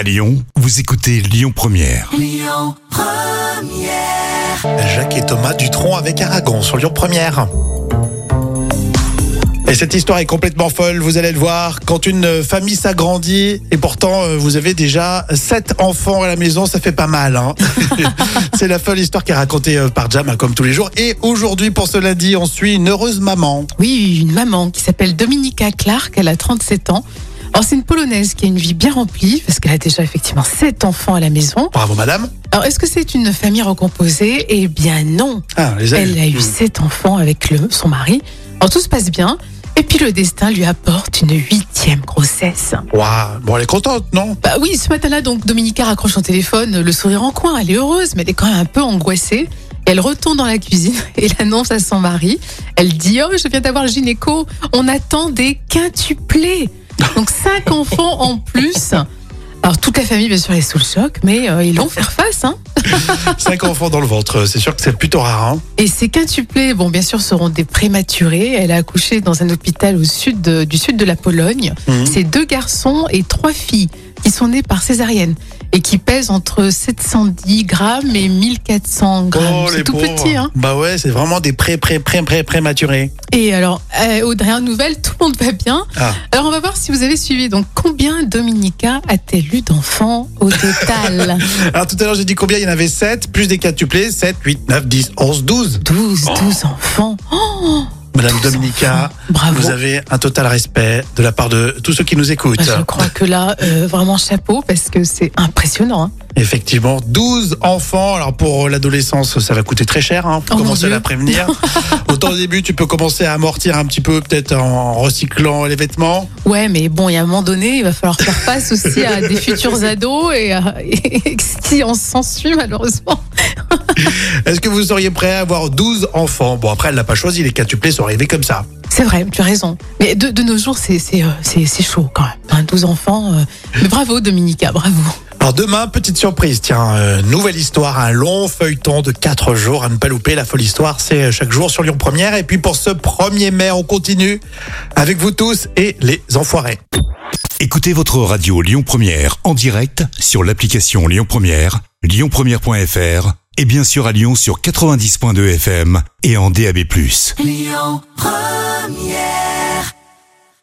À Lyon, vous écoutez Lyon Première. Jacques et Thomas Dutronc avec Aragon sur Lyon Première. Et cette histoire est complètement folle, vous allez le voir. Quand une famille s'agrandit et pourtant euh, vous avez déjà sept enfants à la maison, ça fait pas mal. Hein C'est la folle histoire qui est racontée euh, par Jam hein, comme tous les jours. Et aujourd'hui pour ce lundi, on suit une heureuse maman. Oui, une maman qui s'appelle Dominika Clark, elle a 37 ans. Alors c'est une Polonaise qui a une vie bien remplie parce qu'elle a déjà effectivement sept enfants à la maison. Bravo madame. Alors est-ce que c'est une famille recomposée? Eh bien non. Ah, les Elle a eu Hmm. sept enfants avec le, son mari. Alors tout se passe bien. Et puis le destin lui apporte une huitième grossesse. Waouh, Bon, elle est contente, non? Bah oui, ce matin-là, donc Dominika raccroche son téléphone, le sourire en coin. Elle est heureuse, mais elle est quand même un peu angoissée. Elle retourne dans la cuisine et l'annonce à son mari. Elle dit Oh, je viens d'avoir le gynéco. On attend des quintuplés. Donc cinq enfants en plus. Alors toute la famille, bien sûr, est sous le choc, mais euh, ils vont faire face. Hein. Cinq enfants dans le ventre, c'est sûr que c'est plutôt rare. Hein Et ces quintuplés, bon, bien sûr, seront des prématurés. Elle a accouché dans un hôpital au sud de- du sud de la Pologne. Mhm. C'est deux garçons et trois filles qui sont nés par césarienne et qui pèsent entre 710 grammes et 1400 grammes. Oh, c'est tout pauvres. petit, hein. Bah ouais, c'est vraiment des pré pré pré pré prématurés. Et alors, euh, aux dernières nouvelles, tout le monde va bien. Ah. Alors, on va voir si vous avez suivi. Donc, combien Dominica a-t-elle eu d'enfants au total? Alors tout à l'heure j'ai dit combien? Il y en avait 7, plus des quintuplés, 7, 8, 9, 10, 11, 12. 12, 12 enfants. Oh, Madame 12 Dominica. Bravo. vous avez un total respect de la part de tous ceux qui nous écoutent. Je crois que là, euh, vraiment chapeau parce que c'est impressionnant. hein. Effectivement, 12 enfants. Alors pour l'adolescence, ça va coûter très cher. Hein, faut Oh, commencer à la prévenir. Autant au début, tu peux commencer à amortir un petit peu, peut-être en recyclant les vêtements. Ouais, mais bon, il y a un moment donné, il va falloir faire face aussi à des futurs ados et, à- et ce qui en s'ensuit malheureusement. Est-ce que vous seriez prêt à avoir 12 enfants? Bon après, elle l'a pas choisi, les quintuplés sont arrivés comme ça. C'est vrai, tu as raison. Mais de, de nos jours, c'est euh, c'est chaud quand même. Hein, 12 enfants. euh. Mais bravo Dominica, bravo. Alors demain, petite surprise, tiens, euh, nouvelle histoire, un long feuilleton de 4 jours à ne pas louper. La folle histoire, c'est euh, chaque jour sur Lyon Première. Et puis pour ce 1er mai, on continue avec vous tous et les enfoirés. Écoutez votre radio Lyon Première en direct sur l'application Lyon Première, lyonpremière.fr et bien sûr à Lyon sur 90.2 FM et en DAB+.